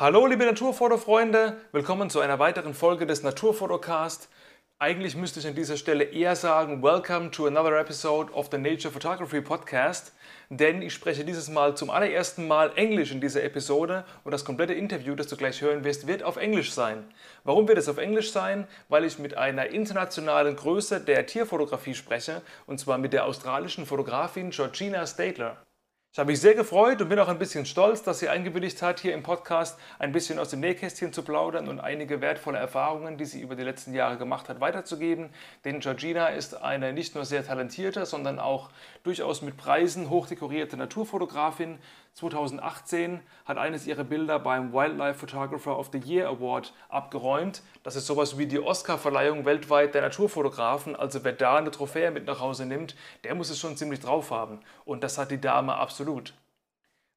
Hallo liebe Naturfotofreunde, willkommen zu einer weiteren Folge des Naturfotocast. Eigentlich müsste ich an dieser Stelle eher sagen, Welcome to another episode of the Nature Photography Podcast, denn ich spreche dieses Mal zum allerersten Mal Englisch in dieser Episode und das komplette Interview, das du gleich hören wirst, wird auf Englisch sein. Warum wird es auf Englisch sein? Weil ich mit einer internationalen Größe der Tierfotografie spreche und zwar mit der australischen Fotografin Georgina Stadler. Ich habe mich sehr gefreut und bin auch ein bisschen stolz, dass sie eingewilligt hat, hier im Podcast ein bisschen aus dem Nähkästchen zu plaudern und einige wertvolle Erfahrungen, die sie über die letzten Jahre gemacht hat, weiterzugeben. Denn Georgina ist eine nicht nur sehr talentierte, sondern auch durchaus mit Preisen hochdekorierte Naturfotografin. 2018 hat eines ihrer Bilder beim Wildlife Photographer of the Year Award abgeräumt. Das ist sowas wie die Oscar-Verleihung weltweit der Naturfotografen. Also wer da eine Trophäe mit nach Hause nimmt, der muss es schon ziemlich drauf haben. Und das hat die Dame absolut.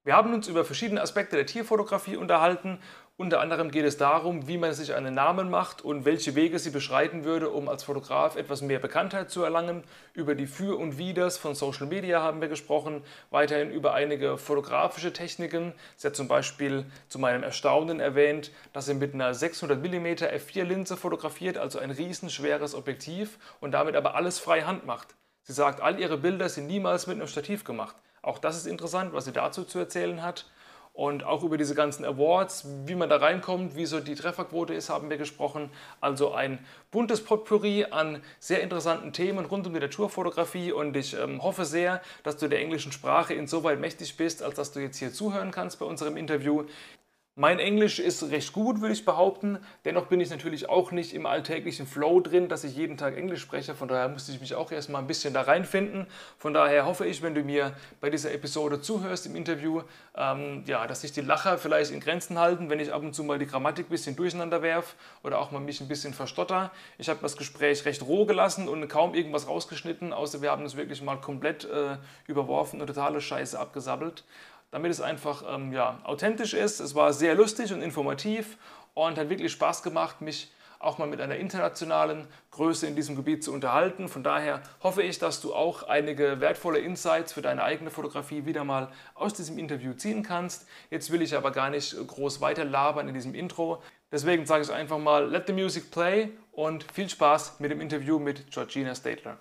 Wir haben uns über verschiedene Aspekte der Tierfotografie unterhalten unter anderem geht es darum, wie man sich einen Namen macht und welche Wege sie beschreiten würde, um als Fotograf etwas mehr Bekanntheit zu erlangen. Über die Für und Widers von Social Media haben wir gesprochen, weiterhin über einige fotografische Techniken. Sie hat zum Beispiel zu meinem Erstaunen erwähnt, dass sie mit einer 600 mm f4-Linse fotografiert, also ein riesenschweres Objektiv und damit aber alles frei Hand macht. Sie sagt, all ihre Bilder sind niemals mit einem Stativ gemacht. Auch das ist interessant, was sie dazu zu erzählen hat. Und auch über diese ganzen Awards, wie man da reinkommt, wie so die Trefferquote ist, haben wir gesprochen. Also ein buntes Potpourri an sehr interessanten Themen rund um die Naturfotografie. Und ich ähm, hoffe sehr, dass du der englischen Sprache insoweit mächtig bist, als dass du jetzt hier zuhören kannst bei unserem Interview. Mein Englisch ist recht gut, würde ich behaupten. Dennoch bin ich natürlich auch nicht im alltäglichen Flow drin, dass ich jeden Tag Englisch spreche. Von daher musste ich mich auch erstmal ein bisschen da reinfinden. Von daher hoffe ich, wenn du mir bei dieser Episode zuhörst im Interview, ähm, ja, dass sich die Lacher vielleicht in Grenzen halten, wenn ich ab und zu mal die Grammatik ein bisschen durcheinander werfe oder auch mal mich ein bisschen verstotter. Ich habe das Gespräch recht roh gelassen und kaum irgendwas rausgeschnitten, außer wir haben es wirklich mal komplett äh, überworfen und totale Scheiße abgesabbelt damit es einfach ähm, ja, authentisch ist. Es war sehr lustig und informativ und hat wirklich Spaß gemacht, mich auch mal mit einer internationalen Größe in diesem Gebiet zu unterhalten. Von daher hoffe ich, dass du auch einige wertvolle Insights für deine eigene Fotografie wieder mal aus diesem Interview ziehen kannst. Jetzt will ich aber gar nicht groß weiter labern in diesem Intro. Deswegen sage ich einfach mal, let the music play und viel Spaß mit dem Interview mit Georgina Stadler.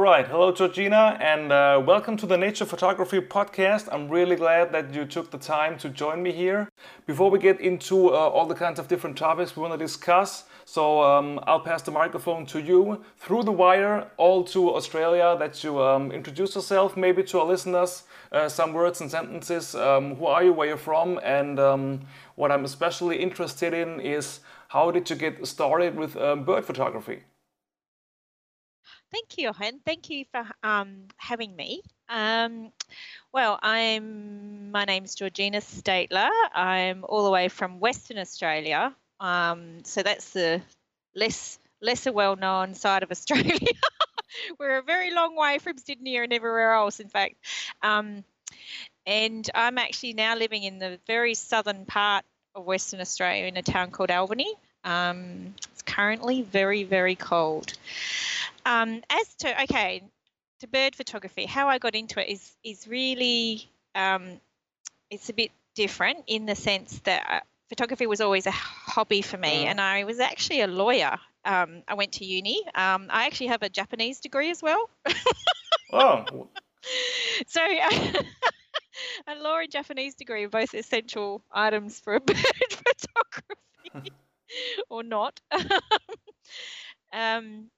Right. Hello, Georgina, and uh, welcome to the Nature Photography Podcast. I'm really glad that you took the time to join me here. Before we get into uh, all the kinds of different topics we want to discuss, so um, I'll pass the microphone to you through the wire, all to Australia, that you um, introduce yourself, maybe to our listeners, uh, some words and sentences. Um, who are you, where you're from, and um, what I'm especially interested in is how did you get started with um, bird photography? Thank you, Johan. Thank you for um, having me. Um, well, I'm my name's Georgina Steytler. I'm all the way from Western Australia. Um, so that's the less lesser well-known side of Australia. We're a very long way from Sydney and everywhere else, in fact. Um, and I'm actually now living in the very southern part of Western Australia in a town called Albany. Um, currently very, very cold. Um, as to okay, to bird photography, how I got into it is is really um, it's a bit different in the sense that uh, photography was always a hobby for me, mm. and I was actually a lawyer. Um, I went to uni. Um, I actually have a Japanese degree as well. oh. So, uh, a law and Japanese degree are both essential items for a bird photography, or not. um,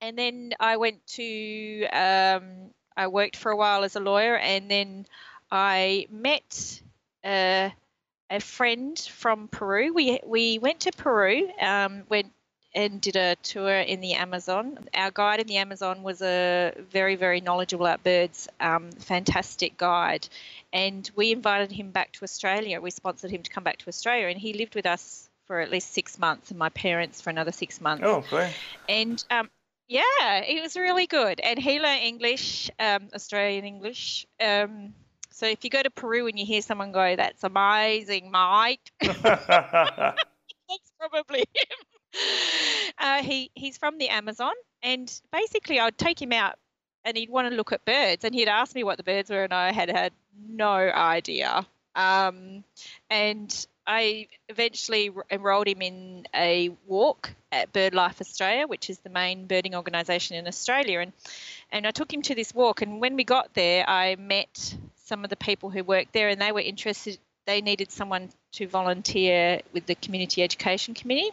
and then I went to um, I worked for a while as a lawyer, and then I met uh, a friend from Peru. We we went to Peru, um, went and did a tour in the Amazon. Our guide in the Amazon was a very very knowledgeable about birds, um, fantastic guide, and we invited him back to Australia. We sponsored him to come back to Australia, and he lived with us for at least six months, and my parents for another six months. Oh, great! And um, Yeah, it was really good, and he learned English, um, Australian English. Um, so if you go to Peru and you hear someone go, "That's amazing, mate," that's probably him. Uh, he he's from the Amazon, and basically I'd take him out, and he'd want to look at birds, and he'd ask me what the birds were, and I had had no idea. Um, and I eventually enrolled him in a walk at BirdLife Australia, which is the main birding organisation in Australia, and and I took him to this walk. And when we got there, I met some of the people who worked there, and they were interested. They needed someone to volunteer with the community education committee,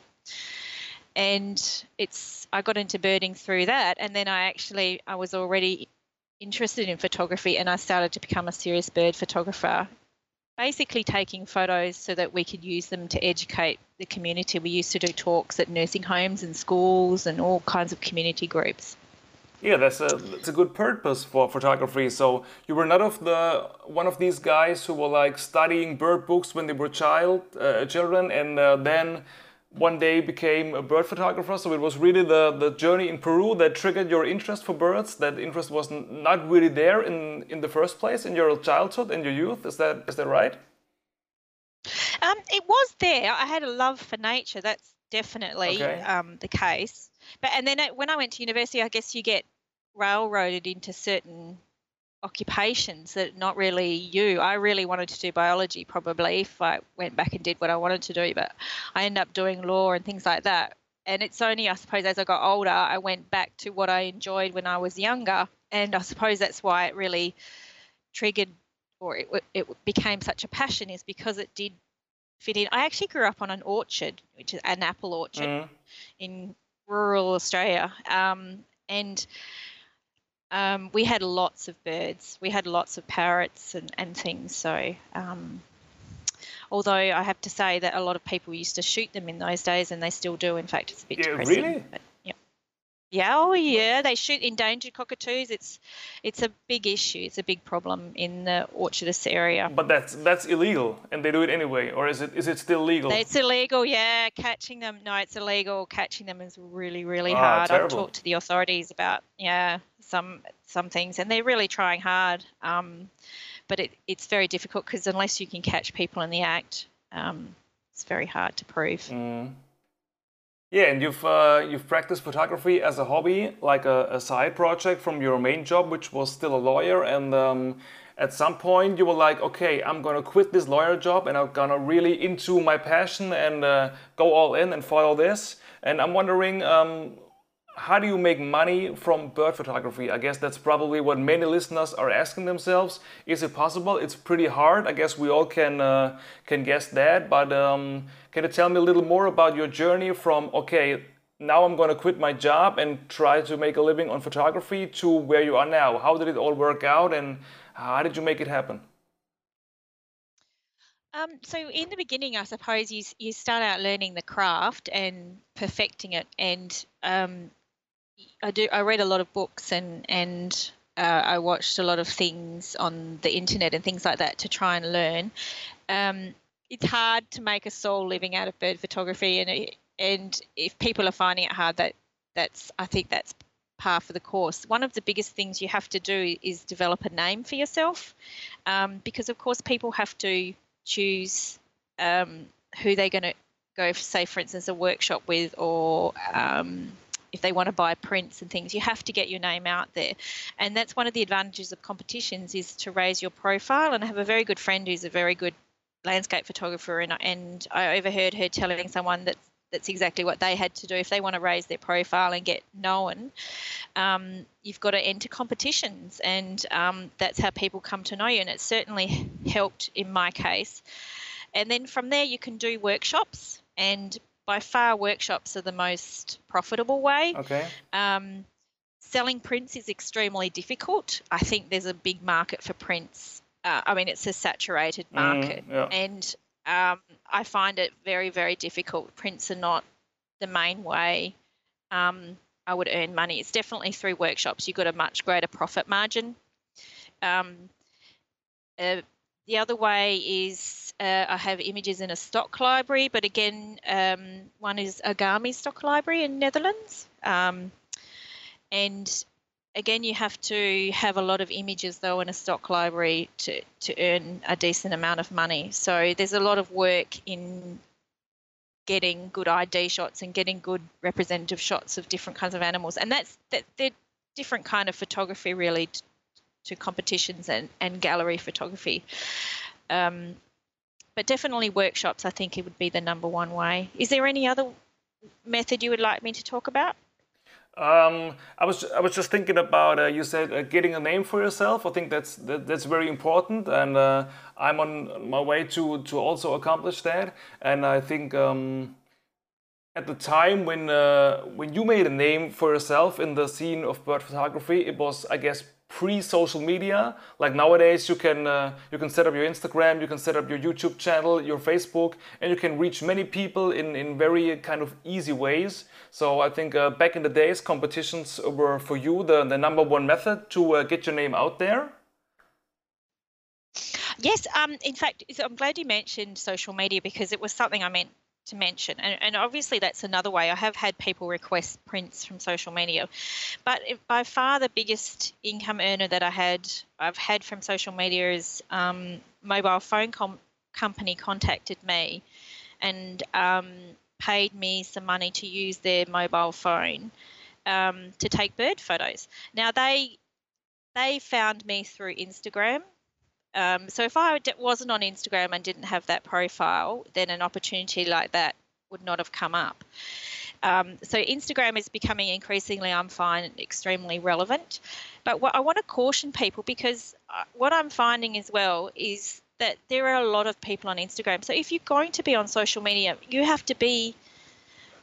and it's I got into birding through that, and then I actually I was already interested in photography, and I started to become a serious bird photographer basically taking photos so that we could use them to educate the community. We used to do talks at nursing homes and schools and all kinds of community groups. Yeah, that's a that's a good purpose for photography. So you were not of the one of these guys who were like studying bird books when they were child uh, children, and uh, then one day became a bird photographer. So it was really the, the journey in Peru that triggered your interest for birds. That interest was not really there in, in the first place in your childhood and your youth. Is that is that right? Um, it was there. I had a love for nature. That's definitely okay. um, the case. But and then when I went to university, I guess you get railroaded into certain occupations that not really you. I really wanted to do biology probably if I went back and did what I wanted to do, but I ended up doing law and things like that. And it's only, I suppose, as I got older, I went back to what I enjoyed when I was younger. And I suppose that's why it really triggered or it, it became such a passion is because it did fit in. I actually grew up on an orchard, which is an apple orchard mm. in rural Australia. Um, and um, we had lots of birds. We had lots of parrots and, and things. So, um, although I have to say that a lot of people used to shoot them in those days, and they still do. In fact, it's a bit yeah, depressing. Really? But, yeah. Yeah, oh yeah, they shoot endangered cockatoos. It's it's a big issue. It's a big problem in the Orchardist area. But that's that's illegal, and they do it anyway, or is it is it still legal? It's illegal, yeah. Catching them, no, it's illegal. Catching them is really really oh, hard. Terrible. I've talked to the authorities about yeah some some things, and they're really trying hard. Um, but it, it's very difficult because unless you can catch people in the act, um, it's very hard to prove. Mm. Yeah, and you've uh, you've practiced photography as a hobby, like a, a, side project from your main job, which was still a lawyer. And um, at some point, you were like, okay, I'm gonna quit this lawyer job, and I'm gonna really into my passion and uh, go all in and follow this. And I'm wondering, um, how do you make money from bird photography? I guess that's probably what many listeners are asking themselves. Is it possible? It's pretty hard. I guess we all can uh, can guess that. But um, can you tell me a little more about your journey from okay, now I'm going to quit my job and try to make a living on photography to where you are now? How did it all work out, and how did you make it happen? Um, so in the beginning, I suppose you you start out learning the craft and perfecting it, and um, I do. I read a lot of books and and uh, I watched a lot of things on the internet and things like that to try and learn. Um, it's hard to make a sole living out of bird photography, and and if people are finding it hard, that that's I think that's par for the course. One of the biggest things you have to do is develop a name for yourself, um, because of course people have to choose um, who they're going to go, say for instance, a workshop with, or um, if they want to buy prints and things, you have to get your name out there. And that's one of the advantages of competitions is to raise your profile. And I have a very good friend who's a very good landscape photographer, and, and I overheard her telling someone that that's exactly what they had to do if they want to raise their profile and get known. Um, you've got to enter competitions, and um, that's how people come to know you. And it certainly helped in my case. And then from there, you can do workshops and by far workshops are the most profitable way. Okay. Um, selling prints is extremely difficult. I think there's a big market for prints. Uh, I mean, it's a saturated mm, market, mm, yeah. and um, I find it very, very difficult. Prints are not the main way um, I would earn money. It's definitely through workshops. You've got a much greater profit margin. Um, uh, the other way is uh, I have images in a stock library, but again, um, one is Agami stock library in Netherlands. Um, and again, you have to have a lot of images though in a stock library to, to earn a decent amount of money. So there's a lot of work in getting good ID shots and getting good representative shots of different kinds of animals. And that's that different kind of photography really to, competitions and, and gallery photography. Um, but definitely workshops, I think it would be the number one way. Is there any other method you would like me to talk about? Um, I was I was just thinking about uh, you said uh, getting a name for yourself. I think that's that, that's very important, and uh, I'm on my way to to also accomplish that. And I think um, at the time when uh, when you made a name for yourself in the scene of bird photography, it was I guess pre-social media. Like nowadays, you can uh, you can set up your Instagram, you can set up your YouTube channel, your Facebook, and you can reach many people in in very kind of easy ways. So I think uh, back in the days, competitions were for you the the number one method to uh, get your name out there. Yes, um, in fact, I'm glad you mentioned social media because it was something I meant to mention. And, and, obviously, that's another way. I have had people request prints from social media, but by far the biggest income earner that I had, I've had from social media is um, mobile phone com- company contacted me and um, paid me some money to use their mobile phone um, to take bird photos. Now they they found me through Instagram um, so if I wasn't on Instagram and didn't have that profile, then an opportunity like that would not have come up. Um, so Instagram is becoming increasingly, I'm finding, extremely relevant. But what I want to caution people because uh, what I'm finding as well is that there are a lot of people on Instagram. So if you're going to be on social media, you have to be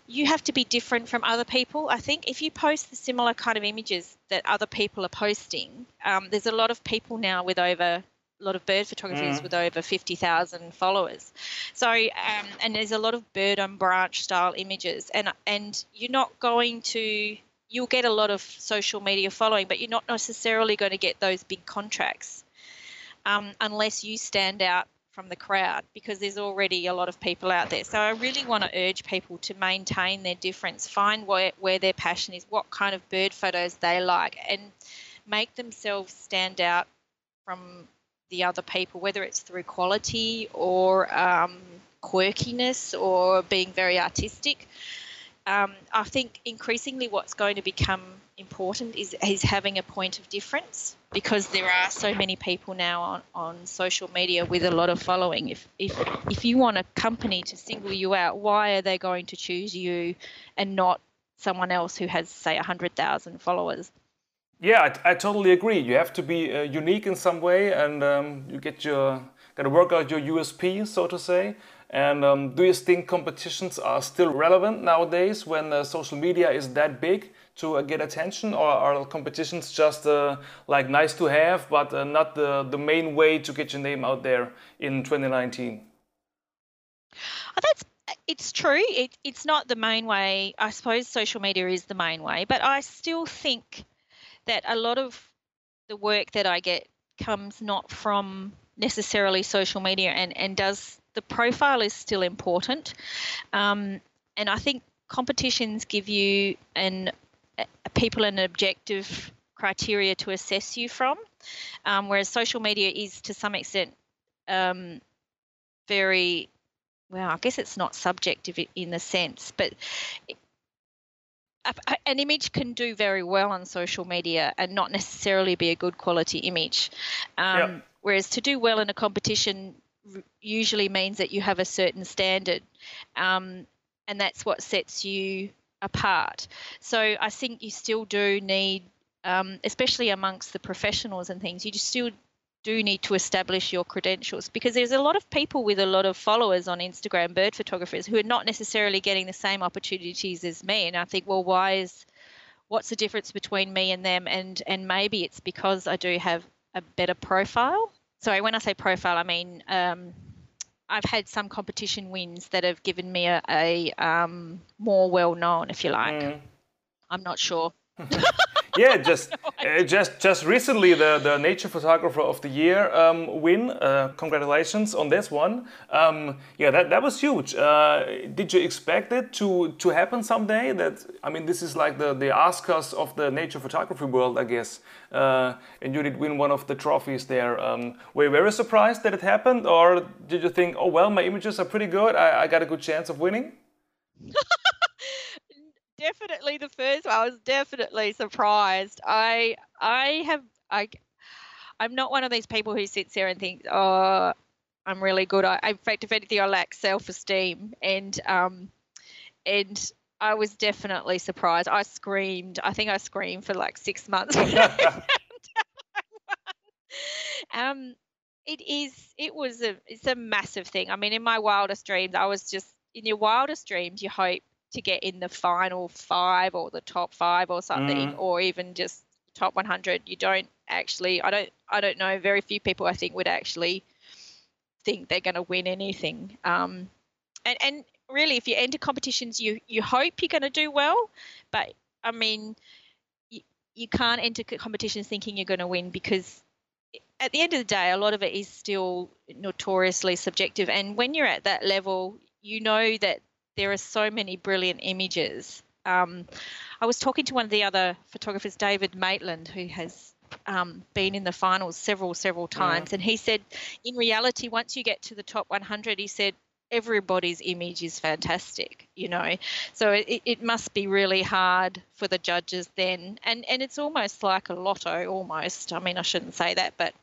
you have to be different from other people. I think if you post the similar kind of images that other people are posting, um, there's a lot of people now with over a lot of bird photographers mm. with over 50,000 followers. So, um, and there's a lot of bird on branch style images, and and you're not going to you'll get a lot of social media following, but you're not necessarily going to get those big contracts um, unless you stand out from the crowd because there's already a lot of people out there. So I really want to urge people to maintain their difference, find where, where their passion is, what kind of bird photos they like, and make themselves stand out from the other people, whether it's through quality or um, quirkiness or being very artistic. Um, I think increasingly what's going to become important is, is having a point of difference because there are so many people now on, on social media with a lot of following. If, if, if you want a company to single you out, why are they going to choose you and not someone else who has, say, 100,000 followers? Yeah, I, I, totally agree. You have to be uh, unique in some way, and um, you get your got to work out your USP, so to say. And um, do you think competitions are still relevant nowadays when uh, social media is that big to uh, get attention, or are competitions just uh, like nice to have, but uh, not the the main way to get your name out there in 2019? Oh, that's it's true. It, it's not the main way. I suppose social media is the main way, but I still think that a lot of the work that I get comes not from necessarily social media and, and does the profile is still important. Um, and I think competitions give you an a, people an objective criteria to assess you from, um, whereas social media is to some extent um, very well. I guess it's not subjective in the sense, but an image can do very well on social media and not necessarily be a good quality image. Um, yep. Whereas to do well in a competition usually means that you have a certain standard, um, and that's what sets you apart. So I think you still do need, um, especially amongst the professionals and things, you just still do need to establish your credentials because there's a lot of people with a lot of followers on Instagram, bird photographers, who are not necessarily getting the same opportunities as me. And I think, well, why is what's the difference between me and them? And and maybe it's because I do have a better profile. Sorry, when I say profile, I mean um, I've had some competition wins that have given me a, a um, more well known, if you like. Mm. I'm not sure. yeah, just uh, just just recently the the Nature Photographer of the Year um, win. Uh, congratulations on this one. Um, yeah, that that was huge. Uh, did you expect it to to happen someday? That I mean, this is like the the Oscars of the nature photography world, I guess. Uh, and you did win one of the trophies there. Um, were you very surprised that it happened, or did you think, oh well, my images are pretty good. I, I got a good chance of winning. definitely the first one. I was definitely surprised. I I have I I'm not one of these people who sits there and thinks, oh, I'm really good. I, in fact, if anything, I lack self-esteem, and um, and I was definitely surprised. I screamed. I think I screamed for like six months. um, it is. It was a. It's a massive thing. I mean, in my wildest dreams, I was just in your wildest dreams. You hope to get in the final five or the top five or something, mm. or even just top 100. You don't actually. I don't. I don't know. Very few people I think would actually think they're going to win anything. Um, and and really, if you enter competitions, you you hope you're going to do well, but I mean, you, you can't enter competitions thinking you're going to win because at the end of the day, a lot of it is still notoriously subjective. And when you're at that level, you know that there are so many brilliant images. Um, I was talking to one of the other photographers, David Maitland, who has um, been in the finals several, several times, yeah. and he said, in reality, once you get to the top 100, he said everybody's image is fantastic, you know. So it, it must be really hard for the judges then, and and it's almost like a lotto, almost. I mean, I shouldn't say that, but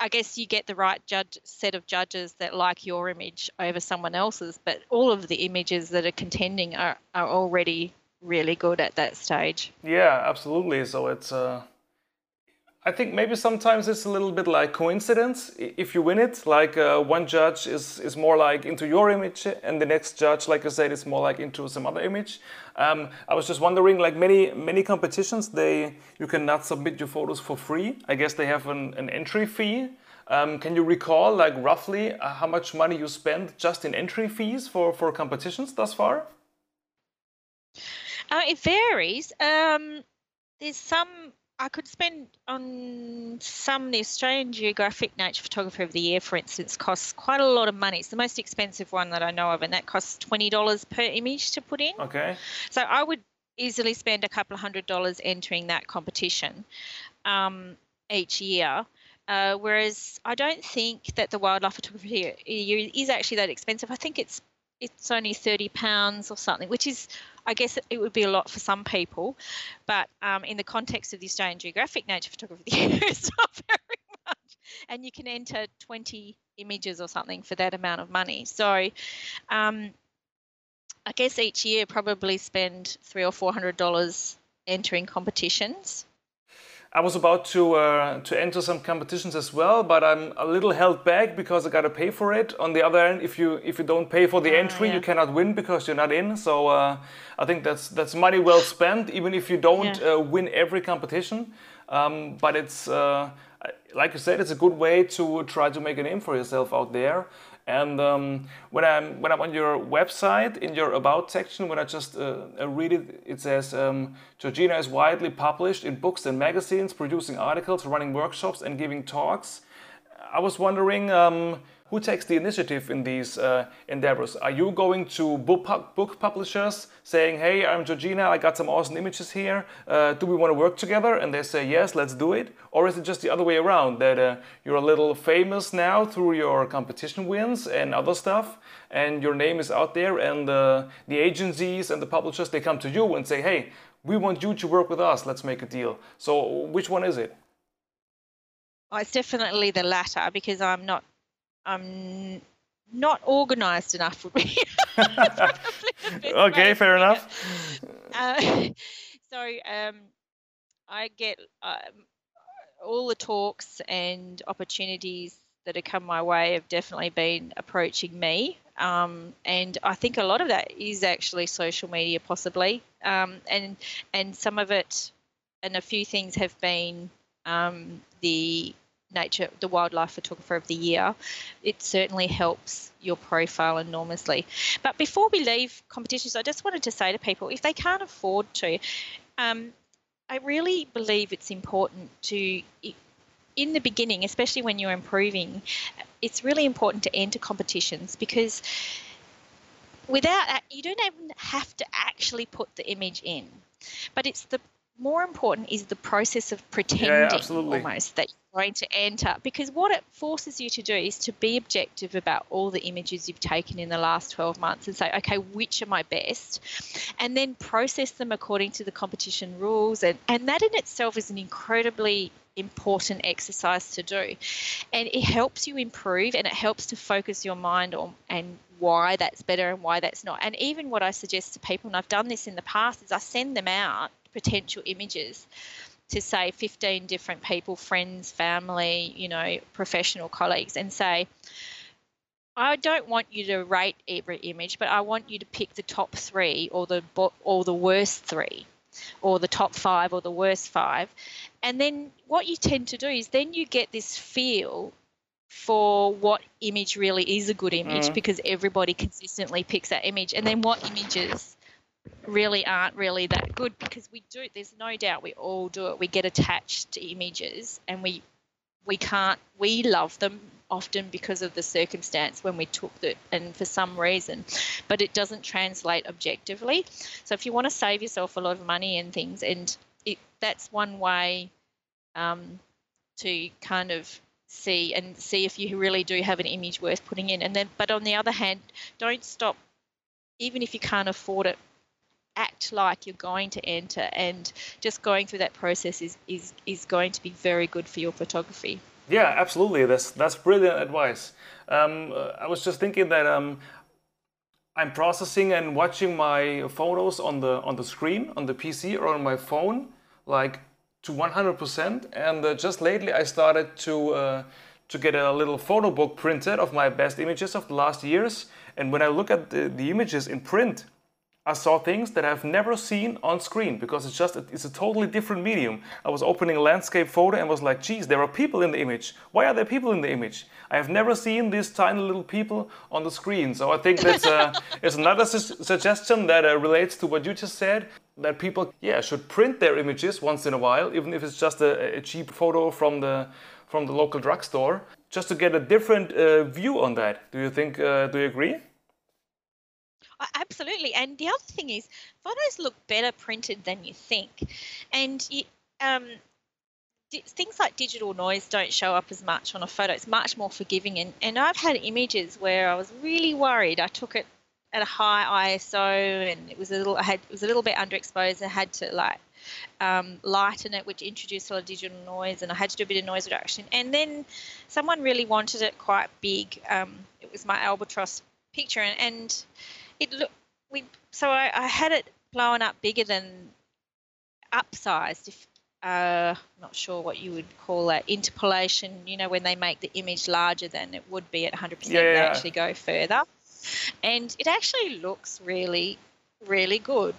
I guess you get the right judge set of judges that like your image over someone else's, but all of the images that are contending are, are already really good at that stage. Yeah, absolutely. So it's uh I think maybe sometimes it's a little bit like coincidence. If you win it, like uh, one judge is, is more like into your image, and the next judge, like I said, is more like into some other image. Um, I was just wondering, like many many competitions, they you cannot submit your photos for free. I guess they have an, an entry fee. Um, can you recall, like roughly, uh, how much money you spent just in entry fees for for competitions thus far? Uh, it varies. Um, there's some I could spend on some the Australian Geographic Nature Photographer of the Year, for instance, costs quite a lot of money. It's the most expensive one that I know of, and that costs twenty dollars per image to put in. Okay. So I would easily spend a couple of hundred dollars entering that competition um, each year. Uh, whereas I don't think that the wildlife photography is actually that expensive. I think it's it's only thirty pounds or something, which is I guess it would be a lot for some people, but um, in the context of the Australian Geographic Nature Photography, it's not very much. And you can enter 20 images or something for that amount of money. So um, I guess each year probably spend three or four hundred dollars entering competitions. I was about to uh, to enter some competitions as well, but I'm a little held back because I gotta pay for it. On the other end, if you if you don't pay for the uh, entry, yeah. you cannot win because you're not in. So uh, I think that's that's money well spent, even if you don't yeah. Uh, win every competition. Um, but it's uh, like you said, it's a good way to try to make a name for yourself out there. And um, when I'm when I'm on your website in your about section, when I just uh, read it, it says um, Georgina is widely published in books and magazines, producing articles, running workshops, and giving talks. I was wondering. Um, who takes the initiative in these uh, endeavors? Are you going to book, book publishers saying, hey, I'm Georgina, I got some awesome images here, uh, do we want to work together? And they say, yes, let's do it. Or is it just the other way around, that uh, you're a little famous now through your competition wins and other stuff, and your name is out there, and uh, the agencies and the publishers, they come to you and say, hey, we want you to work with us, let's make a deal. So which one is it? Well, it's definitely the latter because I'm not I'm not organised enough for me. okay, fair enough. Uh, so um, I get um, all the talks and opportunities that have come my way have definitely been approaching me. Um, and I think a lot of that is actually social media, possibly, um, and and some of it, and a few things have been um, the nature the wildlife photographer of the year. It certainly helps your profile enormously. But before we leave competitions i just wanted to say to people if they can't afford to um, I really believe it's important to, in the beginning, especially when you're improving, it's really important to enter competitions because without you don't even have to actually put the image in. But it's the more important is the process of pretending yeah, almost that going to enter because what it forces you to do is to be objective about all the images you've taken in the last 12 months and say okay which are my best? And then process them according to the competition rules and, and that in itself is an incredibly important exercise to do. And it helps you improve and it helps to focus your mind on and why that's better and why that's not. And even what i suggest to people and i've done this in the past is i send them out potential images to say 15 different people, friends, family, you know, professional colleagues, and say, I don't want you to rate every image, but I want you to pick the top three or the or the worst three, or the top five or the worst five, and then what you tend to do is then you get this feel for what image really is a good image mm. because everybody consistently picks that image, and then what images really aren't really that good because we do there's no doubt we all do it. We get attached to images and we we can't we love them often because of the circumstance when we took it and for some reason but it doesn't translate objectively. So if you want to save yourself a lot of money and things and it, that's one way um, to kind of see and see if you really do have an image worth putting in. And then but on the other hand don't stop even if you can't afford it act like you're going to enter and just going through that process is, is, is going to be very good for your photography. Yeah, absolutely. That's, that's brilliant advice. Um, I was just thinking that um, I'm processing and watching my photos on the, on the screen, on the PC or on my phone, like to 100%. And uh, just lately I started to, uh, to get a little photo book printed of my best images of the last years. And when I look at the, the images in print, I saw things that I've never seen on screen because it's just it's a totally different medium. I was opening a landscape photo and was like, geez, there are people in the image. Why are there people in the image? I have never seen these tiny little people on the screen. So I think that's uh, it's another su- suggestion that uh, relates to what you just said. That people, yeah, should print their images once in a while, even if it's just a, a cheap photo from the from the local drugstore, just to get a different uh, view on that. Do you think? Uh, do you agree? Absolutely. And the other thing is, photos look better printed than you think. And you, um, things like digital noise don't show up as much on a photo. It's much more forgiving. And, and I've had images where I was really worried. I took it at a high ISO and it was a little, I had, it was a little bit underexposed. I had to like um, lighten it, which introduced a lot of digital noise, and I had to do a bit of noise reduction. And then someone really wanted it quite big. Um, it was my albatross picture, and, and it look we so I, I had it blown up bigger than upsized if uh, not sure what you would call that interpolation you know when they make the image larger than it would be at 100% yeah, they actually go further and it actually looks really really good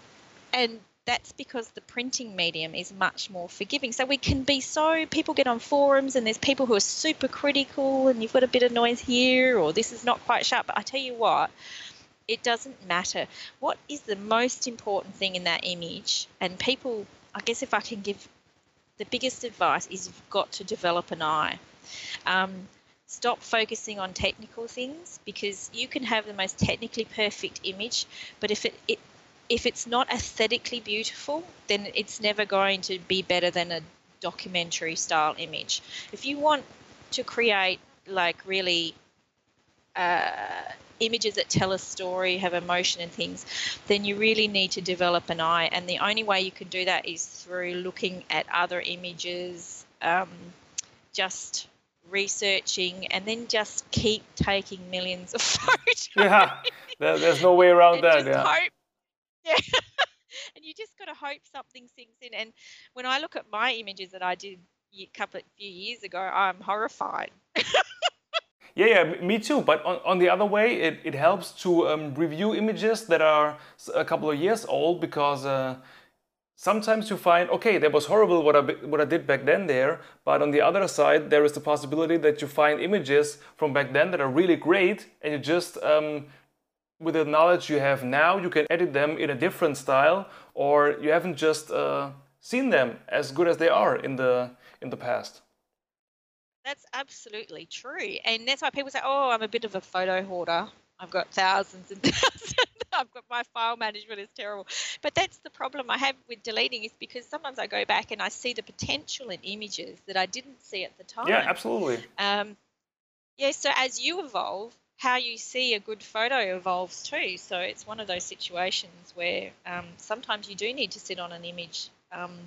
and that's because the printing medium is much more forgiving. So we can be so people get on forums and there's people who are super critical and you've got a bit of noise here or this is not quite sharp. But I tell you what, it doesn't matter. What is the most important thing in that image? And people, I guess if I can give the biggest advice is you've got to develop an eye. Um, stop focusing on technical things because you can have the most technically perfect image, but if it, it if it's not aesthetically beautiful, then it's never going to be better than a documentary style image. If you want to create like really uh, images that tell a story, have emotion and things, then you really need to develop an eye. And the only way you can do that is through looking at other images, um, just researching, and then just keep taking millions of photos. Yeah, there's no way around that. Yeah. Hope, yeah. and you just got to hope something sinks in. And when I look at my images that I did a couple of few years ago, I'm horrified. Yeah, yeah, me too. But on, on the other way, it, it helps to um, review images that are a couple of years old because uh, sometimes you find, okay, that was horrible what I, what I did back then there. But on the other side, there is the possibility that you find images from back then that are really great and you just, um, with the knowledge you have now, you can edit them in a different style or you haven't just uh, seen them as good as they are in the in the past. That's absolutely true. And that's why people say, oh, I'm a bit of a photo hoarder. I've got thousands and thousands. I've got my file management is terrible. But that's the problem I have with deleting is because sometimes I go back and I see the potential in images that I didn't see at the time. Yeah, absolutely. Um, yeah, so as you evolve, how you see a good photo evolves too. So it's one of those situations where um, sometimes you do need to sit on an image um,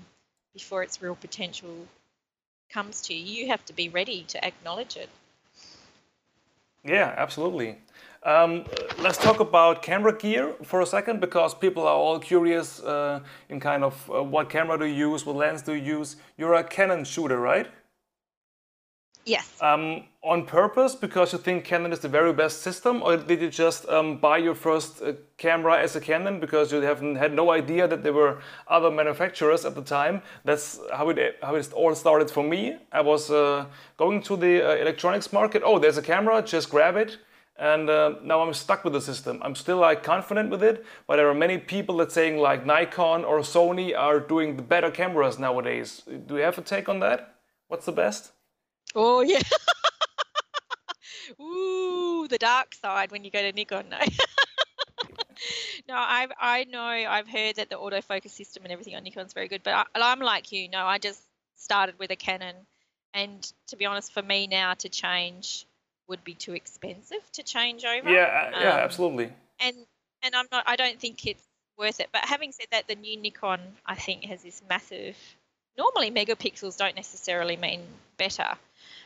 before its real potential comes to you. You have to be ready to acknowledge it. Yeah, absolutely. Um, let's talk about camera gear for a second because people are all curious uh, in kind of uh, what camera do you use, what lens do you use. You're a Canon shooter, right? Yes. Um, on purpose because you think Canon is the very best system, or did you just um, buy your first uh, camera as a Canon because you haven't had no idea that there were other manufacturers at the time? That's how it how it all started for me. I was uh, going to the uh, electronics market. Oh, there's a camera, just grab it. And uh, now I'm stuck with the system. I'm still like confident with it, but there are many people that saying like Nikon or Sony are doing the better cameras nowadays. Do you have a take on that? What's the best? Oh yeah. Ooh, the dark side when you go to Nikon. No. no, I I know I've heard that the autofocus system and everything on Nikon is very good, but I, am like you. No, I just started with a Canon, and to be honest, for me now to change would be too expensive to change over. Yeah, uh, yeah, um, absolutely. And and I'm not. I don't think it's worth it. But having said that, the new Nikon I think has this massive. Normally, megapixels don't necessarily mean better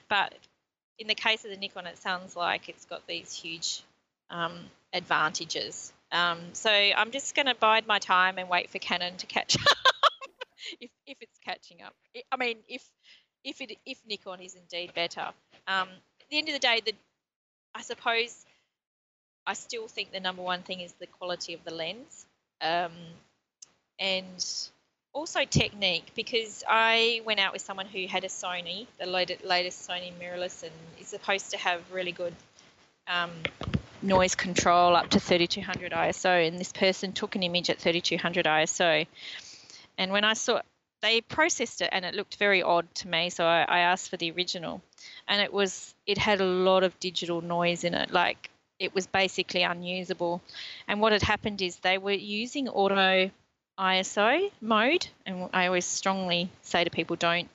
but in the case of the Nikon, it sounds like it's got these huge um, advantages. Um, so I'm just going to bide my time and wait for Canon to catch up, if, if it's catching up. I mean, if if it if Nikon is indeed better. Um, at the end of the day, the I suppose I still think the number one thing is the quality of the lens, um, and also technique because I went out with someone who had a Sony, the latest Sony mirrorless, and is supposed to have really good um, noise control up to 3200 ISO. And this person took an image at 3200 ISO, and when I saw they processed it and it looked very odd to me, so I, I asked for the original, and it was it had a lot of digital noise in it, like it was basically unusable. And what had happened is they were using auto ISO mode, and I always strongly say to people don't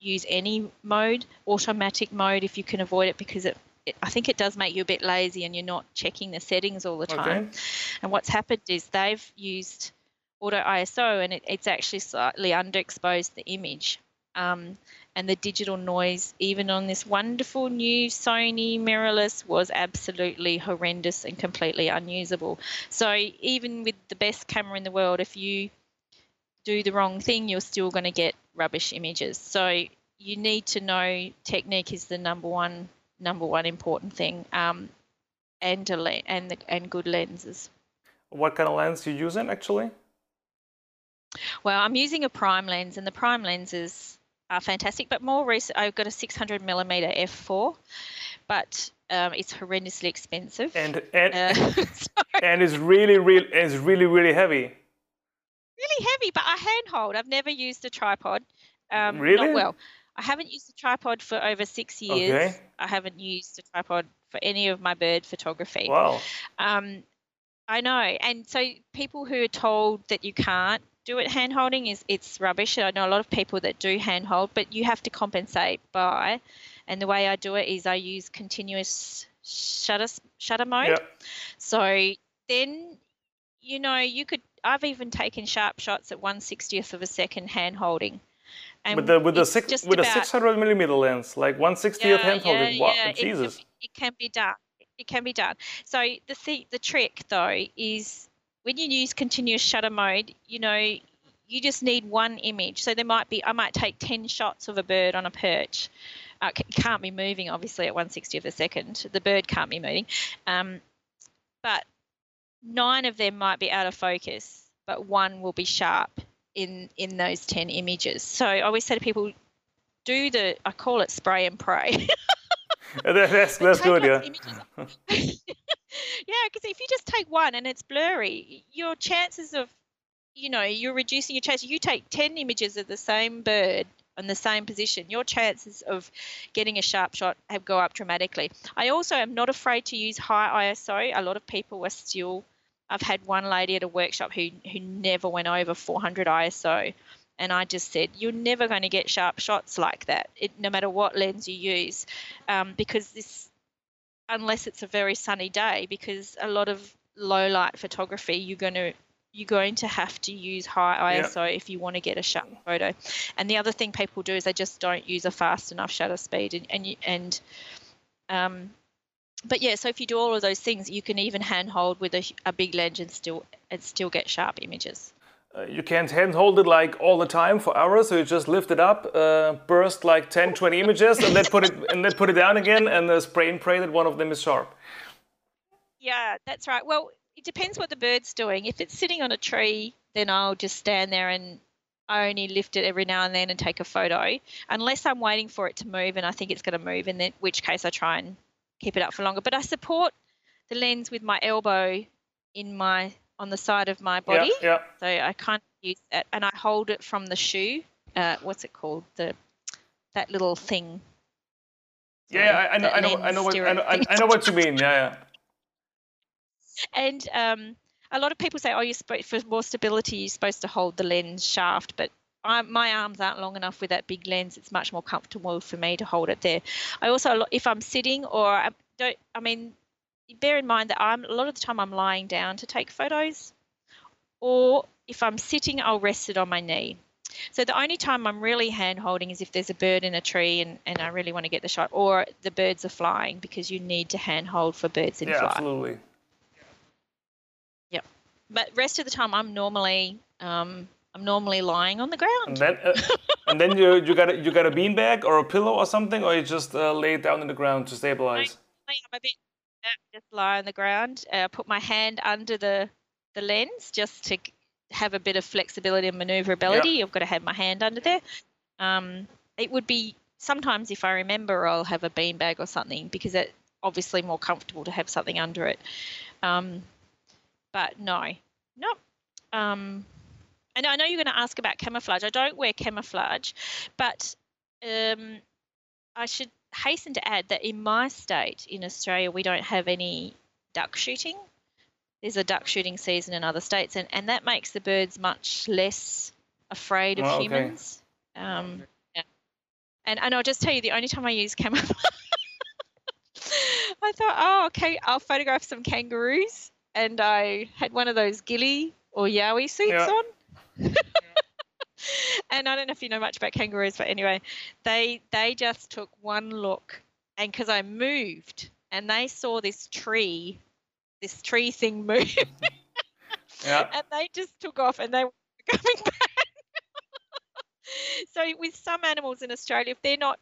use any mode, automatic mode if you can avoid it because it, it, I think it does make you a bit lazy and you're not checking the settings all the time. Okay. And what's happened is they've used auto ISO and it, it's actually slightly underexposed the image. Um, and the digital noise, even on this wonderful new Sony mirrorless, was absolutely horrendous and completely unusable. So even with the best camera in the world, if you do the wrong thing, you're still going to get rubbish images. So you need to know technique is the number one number one important thing, um, and a le- and the, and good lenses. What kind of lens you using actually? Well, I'm using a prime lens, and the prime lenses are fantastic. But more recent, I've got a 600 millimeter f4, but um, it's horrendously expensive. And and, uh, and it's really really it's really really heavy. Really heavy, but I handhold. I've never used a tripod. Um, really? well. I haven't used a tripod for over six years. Okay. I haven't used a tripod for any of my bird photography. Wow. Um, I know, and so people who are told that you can't do it hand holding is it's rubbish. I know a lot of people that do hand hold, but you have to compensate by, and the way I do it is I use continuous shutter shutter mode. Yep. So then, you know, you could. I've even taken sharp shots at one sixtieth of a second hand holding. And with the with the six with about, a six hundred millimeter lens, like one sixtieth yeah, hand holding. Yeah, wow, yeah. Jesus. It can, it can be done. It can be done. So the th- the trick though is when you use continuous shutter mode, you know, you just need one image. So there might be, I might take 10 shots of a bird on a perch. Uh, can't be moving, obviously, at 160 of a second. The bird can't be moving. Um, but nine of them might be out of focus, but one will be sharp in, in those 10 images. So I always say to people, do the, I call it spray and pray. that's that's good, yeah. yeah, because if you just take one and it's blurry, your chances of you know you're reducing your chance. You take ten images of the same bird in the same position, your chances of getting a sharp shot have go up dramatically. I also am not afraid to use high ISO. A lot of people are still. I've had one lady at a workshop who who never went over 400 ISO, and I just said you're never going to get sharp shots like that, it, no matter what lens you use, um, because this, unless it's a very sunny day, because a lot of low light photography you're going to you're going to have to use high ISO yep. if you want to get a sharp photo. And the other thing people do is they just don't use a fast enough shutter speed. And and, you, and um, but yeah, so if you do all of those things, you can even handhold with a, a big lens and still and still get sharp images. Uh, you can't handhold it like all the time for hours, so you just lift it up, uh, burst like 10, 20 images, and then put it and then put it down again, and uh, spray and pray that one of them is sharp. Yeah, that's right. Well, it depends what the bird's doing. If it's sitting on a tree, then I'll just stand there and I only lift it every now and then and take a photo, unless I'm waiting for it to move and I think it's going to move, in which case I try and keep it up for longer. But I support the lens with my elbow in my on the side of my body, yeah, yeah. so I kind of use that, and I hold it from the shoe. Uh, what's it called? The that little thing. Yeah, I, I know, I know, I know, what, I know, I know what you mean. Yeah, yeah and um, a lot of people say, "Oh, you're supposed for more stability, you're supposed to hold the lens shaft," but I, my arms aren't long enough with that big lens. It's much more comfortable for me to hold it there. I also, if I'm sitting or I don't, I mean, bear in mind that I'm a lot of the time I'm lying down to take photos, or if I'm sitting, I'll rest it on my knee. So the only time I'm really hand holding is if there's a bird in a tree and, and I really want to get the shot, or the birds are flying because you need to hand hold for birds in yeah, flight. Absolutely. Yeah. But rest of the time, I'm normally um, I'm normally lying on the ground. And then, uh, and then you you got a, you got a beanbag or a pillow or something, or you just uh, lay down on the ground to stabilize. I'm a bit just lie on the ground. Uh, put my hand under the the lens just to have a bit of flexibility and maneuverability. Yep. I've got to have my hand under there. Um, it would be sometimes if I remember, I'll have a beanbag or something because it's obviously more comfortable to have something under it. Um, but no, no. Um, and I know you're going to ask about camouflage. I don't wear camouflage, but um, I should hasten to add that in my state, in Australia, we don't have any duck shooting. There's a duck shooting season in other states, and, and that makes the birds much less afraid of oh, humans. Okay. Um, yeah. And, and I'll just tell you, the only time I use camouflage, I thought, oh, okay, I'll photograph some kangaroos and I had one of those ghillie or yowie suits yeah. on. and I don't know if you know much about kangaroos, but anyway, they they just took one look, and because I moved, and they saw this tree, this tree thing move, yeah. and they just took off, and they were coming back. so with some animals in Australia, if they're not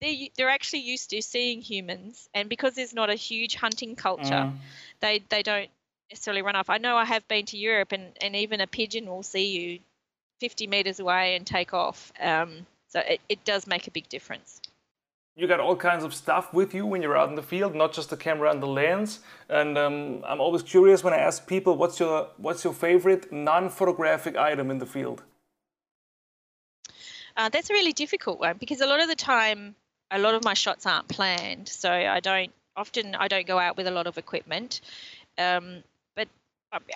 they're, they're actually used to seeing humans and because there's not a huge hunting culture mm. they they don't necessarily run off. I know I have been to Europe, and, and even a pigeon will see you 50 meters away and take off. Um, so it, it does make a big difference. You got all kinds of stuff with you when you're out in the field, not just the camera and the lens. And um, I'm always curious when I ask people, what's your what's your favorite non-photographic item in the field? Uh, that's a really difficult one because a lot of the time, a lot of my shots aren't planned. So I don't often I don't go out with a lot of equipment. Um, but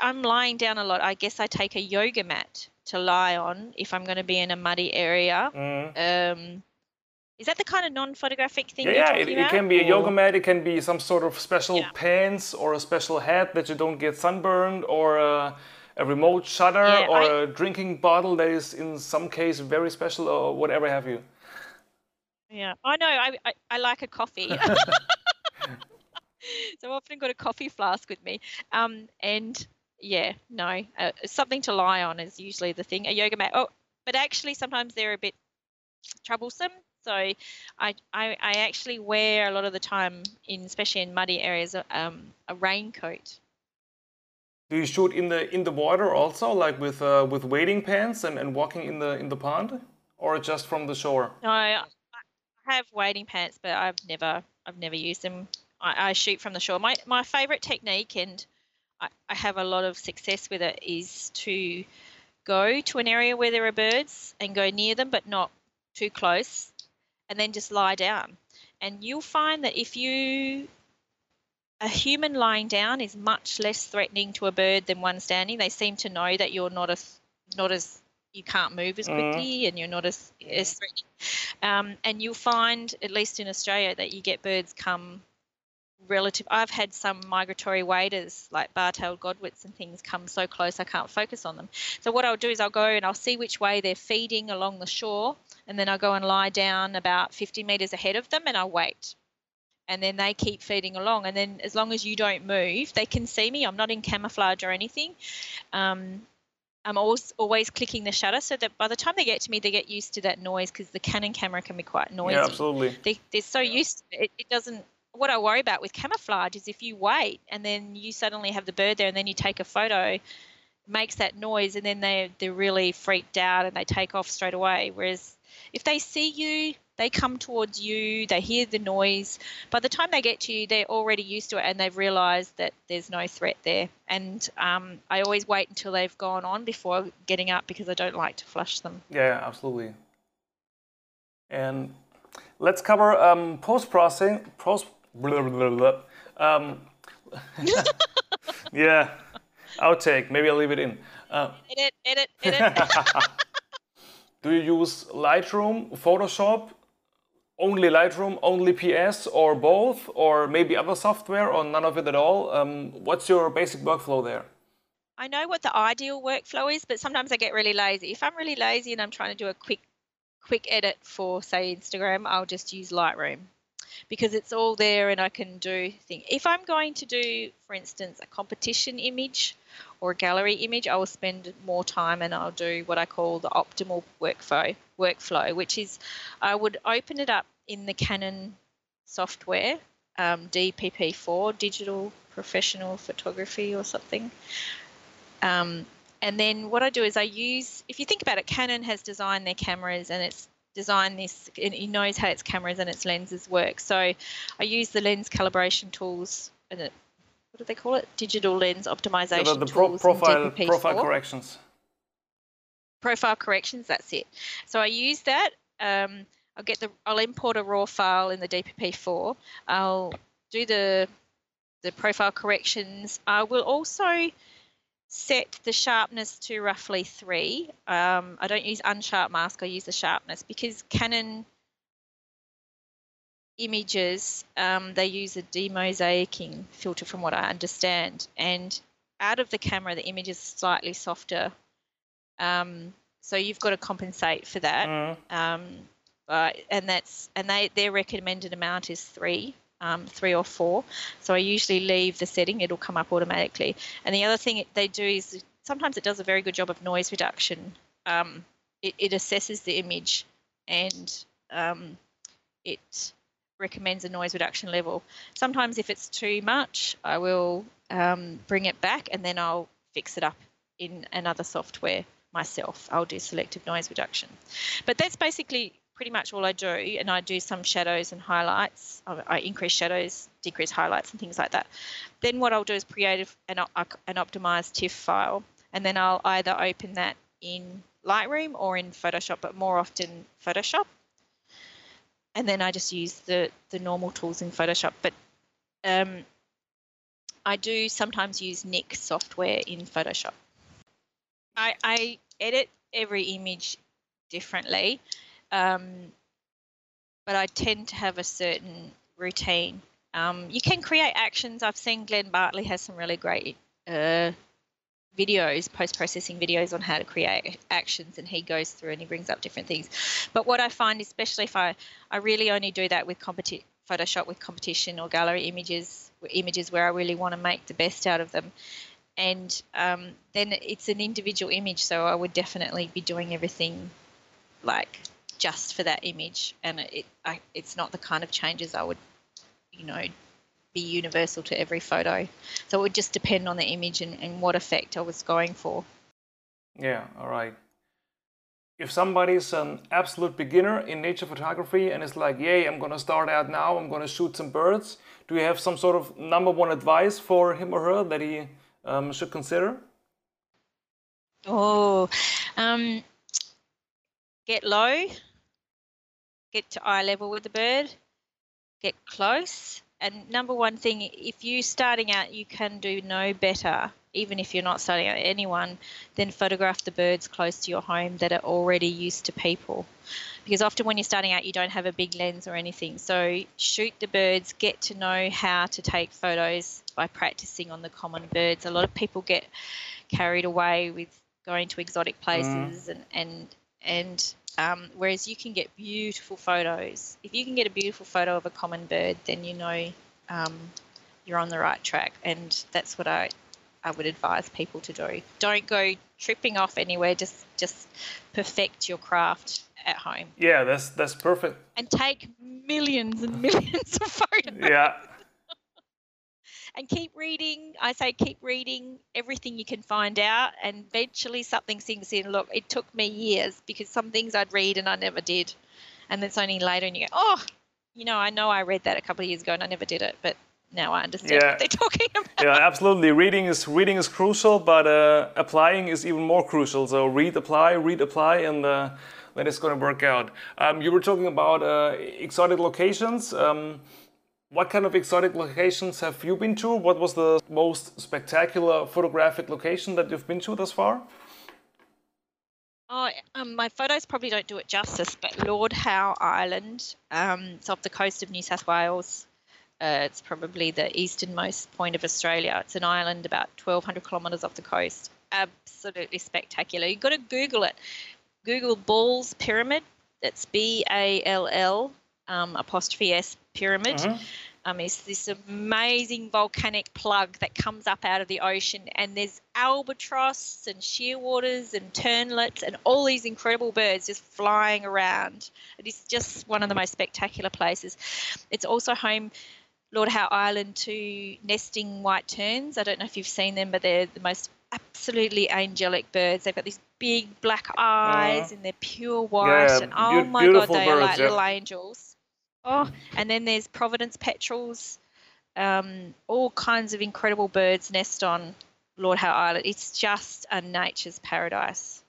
I'm lying down a lot. I guess I take a yoga mat to lie on if I'm going to be in a muddy area. Mm. Um, is that the kind of non-photographic thing? Yeah, yeah. It, it, can be a yoga mat. It can be some sort of special yeah. pants or a special hat that you don't get sunburned, or a, a remote shutter, yeah, or I, a drinking bottle that is in some case very special, or whatever have you. Yeah, I know. I, I, I like a coffee. so I've often got a coffee flask with me. Um, and yeah, no, uh, something to lie on is usually the thing. A yoga mat. Oh, but actually sometimes they're a bit troublesome. So I, I, I actually wear a lot of the time, in especially in muddy areas, um, a raincoat. Do you shoot in the in the water also, like with uh, with wading pants and, and walking in the in the pond, or just from the shore? No, I have wading pants, but I've never I've never used them I, I shoot from the shore. My my favorite technique, and I, I, have a lot of success with it, is to go to an area where there are birds and go near them, but not too close, and then just lie down. And you'll find that if you a human lying down is much less threatening to a bird than one standing. They seem to know that you're not as not as you can't move as mm-hmm. quickly mm. and you're not as as threatening. Um, and you'll find, at least in Australia, that you get birds come relative. I've had some migratory waders like bar-tailed godwits and things come so close I can't focus on them. So what I'll do is I'll go and I'll see which way they're feeding along the shore, and then I'll go and lie down about 50 meters ahead of them and I'll wait and then they keep feeding along. And then as long as you don't move, they can see me. I'm not in camouflage or anything. Um, I'm always always clicking the shutter so that by the time they get to me, they get used to that noise because the Canon camera can be quite noisy. Yeah, absolutely. They, they're so used to it, it doesn't. What I worry about with camouflage is if you wait and then you suddenly have the bird there and then you take a photo, makes that noise and then they they're really freaked out and they take off straight away. Whereas if they see you, they come towards you, they hear the noise. By the time they get to you, they're already used to it and they've realized that there's no threat there. And um, I always wait until they've gone on before getting up because I don't like to flush them. Yeah, absolutely. And let's cover um, post processing. Post. Blah, blah, blah, um, yeah, outtake. Maybe I'll leave it in. Uh, edit, edit, edit. Do you use Lightroom, Photoshop, only Lightroom, only PS, or both, or maybe other software, or none of it at all? Um, what's your basic workflow there? I know what the ideal workflow is, but sometimes I get really lazy. If I'm really lazy and I'm trying to do a quick, quick edit for, say, Instagram, I'll just use Lightroom because it's all there and I can do things. If I'm going to do, for instance, a competition image or a gallery image, I will spend more time and I'll do what I call the optimal workflow, workflow which is I would open it up in the Canon software, um, DPP4, Digital Professional Photography or something. Um, and then what I do is I use, if you think about it, Canon has designed their cameras and it's designed this, and it knows how its cameras and its lenses work. So I use the lens calibration tools and it, what do they call it? Digital lens optimization the, the pro- profile profile corrections. Profile corrections. That's it. So I use that. Um, I'll get the. I'll import a raw file in the DPP4. I'll do the the profile corrections. I will also set the sharpness to roughly three. Um, I don't use unsharp mask. I use the sharpness because Canon images, um, they use a demosaicing filter from what I understand. And out of the camera, the image is slightly softer. Um, so you've got to compensate for that. Mm. Um, uh, and that's and they their recommended amount is three. Um, three or four. So I usually leave the setting, it'll come up automatically. And the other thing they do is sometimes it does a very good job of noise reduction. Um, it, it, assesses the image and um, it recommends a noise reduction level. Sometimes if it's too much, I will um, bring it back and then I'll fix it up in another software myself. I'll do selective noise reduction. But that's basically pretty much all I do, and I do some shadows and highlights. I, increase shadows, decrease highlights, and things like that. Then what I'll do is create an, an optimized TIFF file, and then I'll either open that in Lightroom or in Photoshop, but more often Photoshop and then I just use the the normal tools in Photoshop. But um, I do sometimes use Nik software in Photoshop. I, I edit every image differently, um, but I tend to have a certain routine. Um, you can create actions. I've seen Glenn Bartley has some really great uh, videos, post processing videos on how to create actions, and he goes through and he brings up different things. But what I find, especially if I, I really only do that with competi- Photoshop with competition or gallery images, images where I really want to make the best out of them. And um, then it's an individual image, so I would definitely be doing everything like just for that image, and it, I, it's not the kind of changes I would, you know, be universal to every photo. So it would just depend on the image and, and what effect I was going for. Yeah, all right. If somebody's an absolute beginner in nature photography and is like, yay, I'm going to start out now, I'm going to shoot some birds, do you have some sort of number one advice for him or her that he um, should consider? Oh, um, get low, get to eye level with the bird, get close. And number one thing, if you're starting out, you can do no better, even if you're not starting out anyone, than photograph the birds close to your home that are already used to people. Because often when you're starting out, you don't have a big lens or anything. So shoot the birds, get to know how to take photos by practicing on the common birds. A lot of people get carried away with going to exotic Mm. places and and and um, whereas you can get beautiful photos. If you can get a beautiful photo of a common bird, then you know um, you're on the right track, and that's what I I would advise people to do. Don't go tripping off anywhere. Just just perfect your craft at home Yeah, that's that's perfect. and take millions and millions of photos Yeah, and keep reading. I say keep reading everything you can find out, and eventually something sinks in. Look, it took me years because some things I'd read and I never did, and it's only later and you go, oh, you know, I know I read that a couple of years ago and I never did it, but now I understand Yeah. what they're talking about. yeah, absolutely. Reading is reading is crucial, but uh, applying is even more crucial. So read, apply, read, apply, and uh, then it's going to work out. Um, you were talking about uh, exotic locations. Um, what kind of exotic locations have you been to? What was the most spectacular photographic location that you've been to thus far? Oh, um, my photos probably don't do it justice, but Lord Howe Island, um, it's off the coast of New South Wales. Uh, it's probably the easternmost point of Australia. It's an island about 1,200 kilometres off the coast. Absolutely spectacular. You've got to Google it. Google Ball's Pyramid. That's B A L L um, apostrophe S pyramid. Mhm. Um, it's this amazing volcanic plug that comes up out of the ocean, and there's albatross and shearwaters and ternlets and all these incredible birds just flying around. It is just one of the most spectacular places. It's also home, Lord Howe Island, to nesting white terns. I don't know if you've seen them, but they're the most absolutely angelic birds. They've got these big black eyes and they're pure white, yeah, and oh beau- my god, they are like yeah. little angels. Oh, and then there's Providence petrels. Um, all kinds of incredible birds nest on Lord Howe Island. It's just a nature's paradise.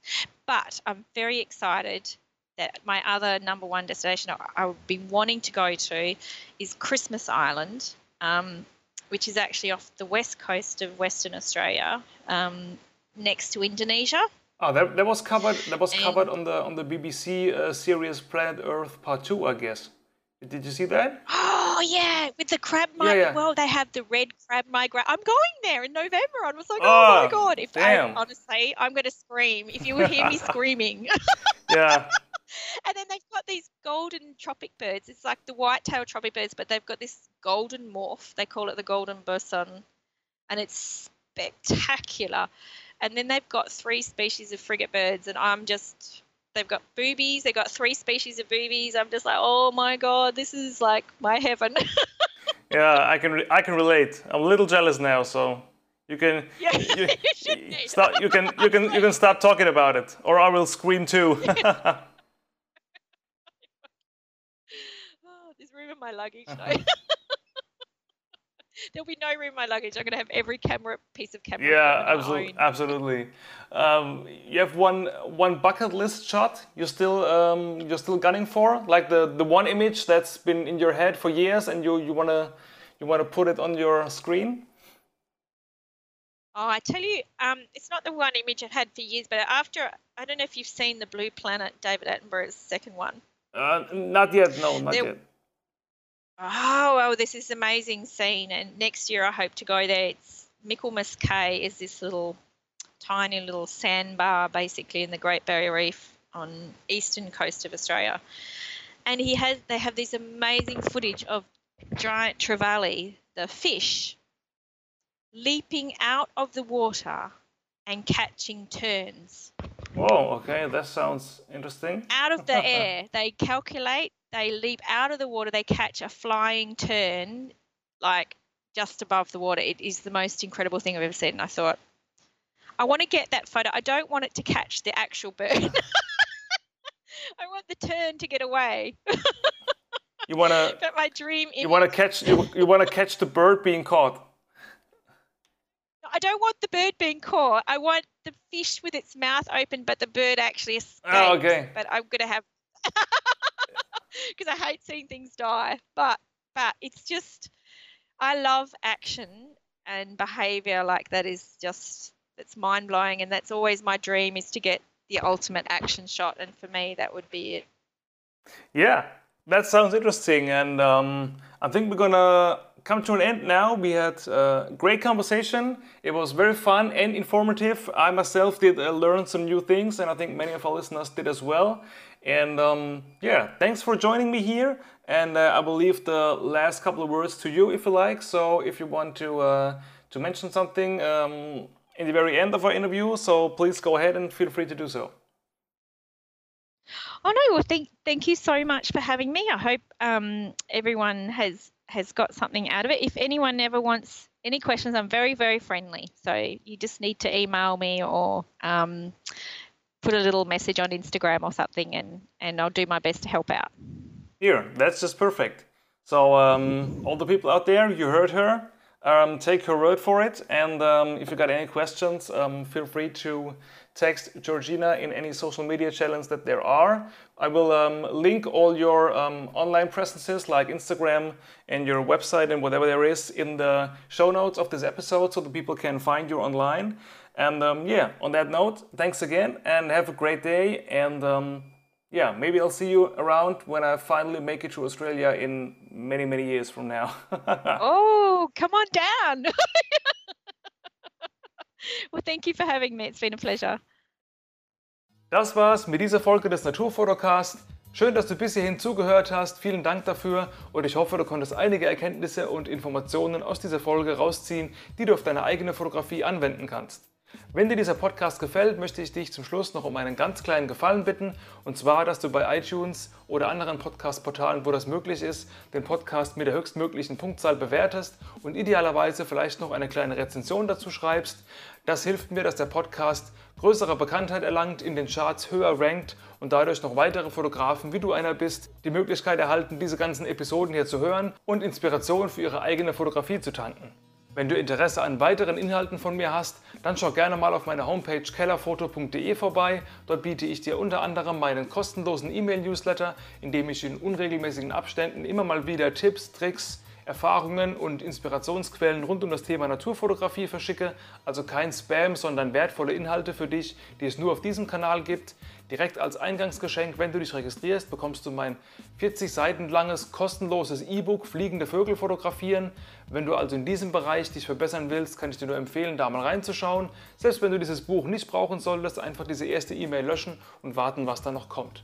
But I'm very excited that my other number one destination I- I've been wanting to go to is Christmas Island, um, which is actually off the west coast of Western Australia, um, next to Indonesia. Oh, that, that was covered. That was And- covered on the on the BBC uh, series Planet Earth Part Two, I guess. Did you see that? Oh yeah, with the crab Yeah, yeah. Well, they have the red crab migrant. I'm going there in November. I was like, oh, Oh, my god! If damn. I, honestly, I'm going to scream if you would hear me screaming. Yeah. and then they've got these golden tropic birds. It's like the white-tailed tropic birds, but they've got this golden morph. They call it the golden bosun, and it's spectacular. And then they've got three species of frigate birds, and I'm just. They've got boobies. They've got three species of boobies. I'm just like, oh my god, this is like my heaven. Yeah, I can re- I can relate. I'm a little jealous now, so you can Yeah, you, you stop. You can you can you can stop talking about it, or I will scream too. Oh, there's room in my luggage though. There'll be no room in my luggage. I'm gonna have every camera piece of camera. yeah, absolutely, absolutely. Um, you have one one bucket list shot. You're still um, you're still gunning for, like the the one image that's been in your head for years, and you you wanna you wanna put it on your screen. Oh, I tell you, um, it's not the one image I've had for years, but after I don't know if you've seen the Blue Planet, David Attenborough's second one. Uh, not yet. No, not There- yet. Oh, well, this is amazing scene, and next year I hope to go there. It's Michaelmas Cay is this little tiny little sandbar basically in the Great Barrier Reef on eastern coast of Australia. And he has they have this amazing footage of giant trevally, the fish, leaping out of the water and catching terns. Whoa. Okay, that sounds interesting. out of the air. They calculate, they leap out of the water, they catch a flying tern, like just above the water. It is the most incredible thing I've ever seen. And I thought, I want to get that photo. I don't want it to catch the actual bird. I want the tern to get away. You wanna But my dream you wanna catch you, you wanna catch the bird being caught. I don't want the bird being caught. I want the fish with its mouth open, but the bird actually escapes. Oh, okay. But I'm gonna have because I hate seeing things die. But but it's just I love action and behavior like that is just it's mind blowing, and that's always my dream is to get the ultimate action shot, and for me that would be it. Yeah, that sounds interesting, and um, I think we're gonna come to an end now. We had a great conversation. It was very fun and informative. I myself did uh, learn some new things, and I think many of our listeners did as well. And um, yeah, thanks for joining me here. And uh, I will leave the last couple of words to you if you like. So if you want to uh, to mention something um, in the very end of our interview, so please go ahead and feel free to do so. Oh no! Well, thank thank you so much for having me. I hope um, everyone has has got something out of it. If anyone ever wants any questions, I'm very very friendly. So you just need to email me or um, put a little message on Instagram or something, and and I'll do my best to help out. Here, that's just perfect. So um, all the people out there, you heard her. Um, take her word for it, and um, if you got any questions, um, feel free to text Georgina in any social media channels that there are. I will um, link all your um, online presences like Instagram and your website and whatever there is in the show notes of this episode so that people can find you online. And um, yeah, on that note, thanks again and have a great day. And um, yeah, maybe I'll see you around when I finally make it to Australia in many, many years from now. oh, come on down. well, thank you for having me. It's been a pleasure. Das war's mit dieser Folge des Naturfotocast. Schön, dass du bis hierhin zugehört hast. Vielen Dank dafür und ich hoffe, du konntest einige Erkenntnisse und Informationen aus dieser Folge rausziehen, die du auf deine eigene Fotografie anwenden kannst. Wenn dir dieser Podcast gefällt, möchte ich dich zum Schluss noch um einen ganz kleinen Gefallen bitten. Und zwar, dass du bei iTunes oder anderen Podcast-Portalen, wo das möglich ist, den Podcast mit der höchstmöglichen Punktzahl bewertest und idealerweise vielleicht noch eine kleine Rezension dazu schreibst. Das hilft mir, dass der Podcast größere Bekanntheit erlangt, in den Charts höher rankt und dadurch noch weitere Fotografen, wie du einer bist, die Möglichkeit erhalten, diese ganzen Episoden hier zu hören und Inspiration für ihre eigene Fotografie zu tanken. Wenn du Interesse an weiteren Inhalten von mir hast, dann schau gerne mal auf meiner Homepage kellerfoto.de vorbei. Dort biete ich dir unter anderem meinen kostenlosen E-Mail-Newsletter, in dem ich in unregelmäßigen Abständen immer mal wieder Tipps, Tricks, Erfahrungen und Inspirationsquellen rund um das Thema Naturfotografie verschicke. Also kein Spam, sondern wertvolle Inhalte für dich, die es nur auf diesem Kanal gibt. Direkt als Eingangsgeschenk, wenn du dich registrierst, bekommst du mein 40 Seiten langes kostenloses E-Book Fliegende Vögel fotografieren. Wenn du also in diesem Bereich dich verbessern willst, kann ich dir nur empfehlen, da mal reinzuschauen. Selbst wenn du dieses Buch nicht brauchen solltest, einfach diese erste E-Mail löschen und warten, was da noch kommt.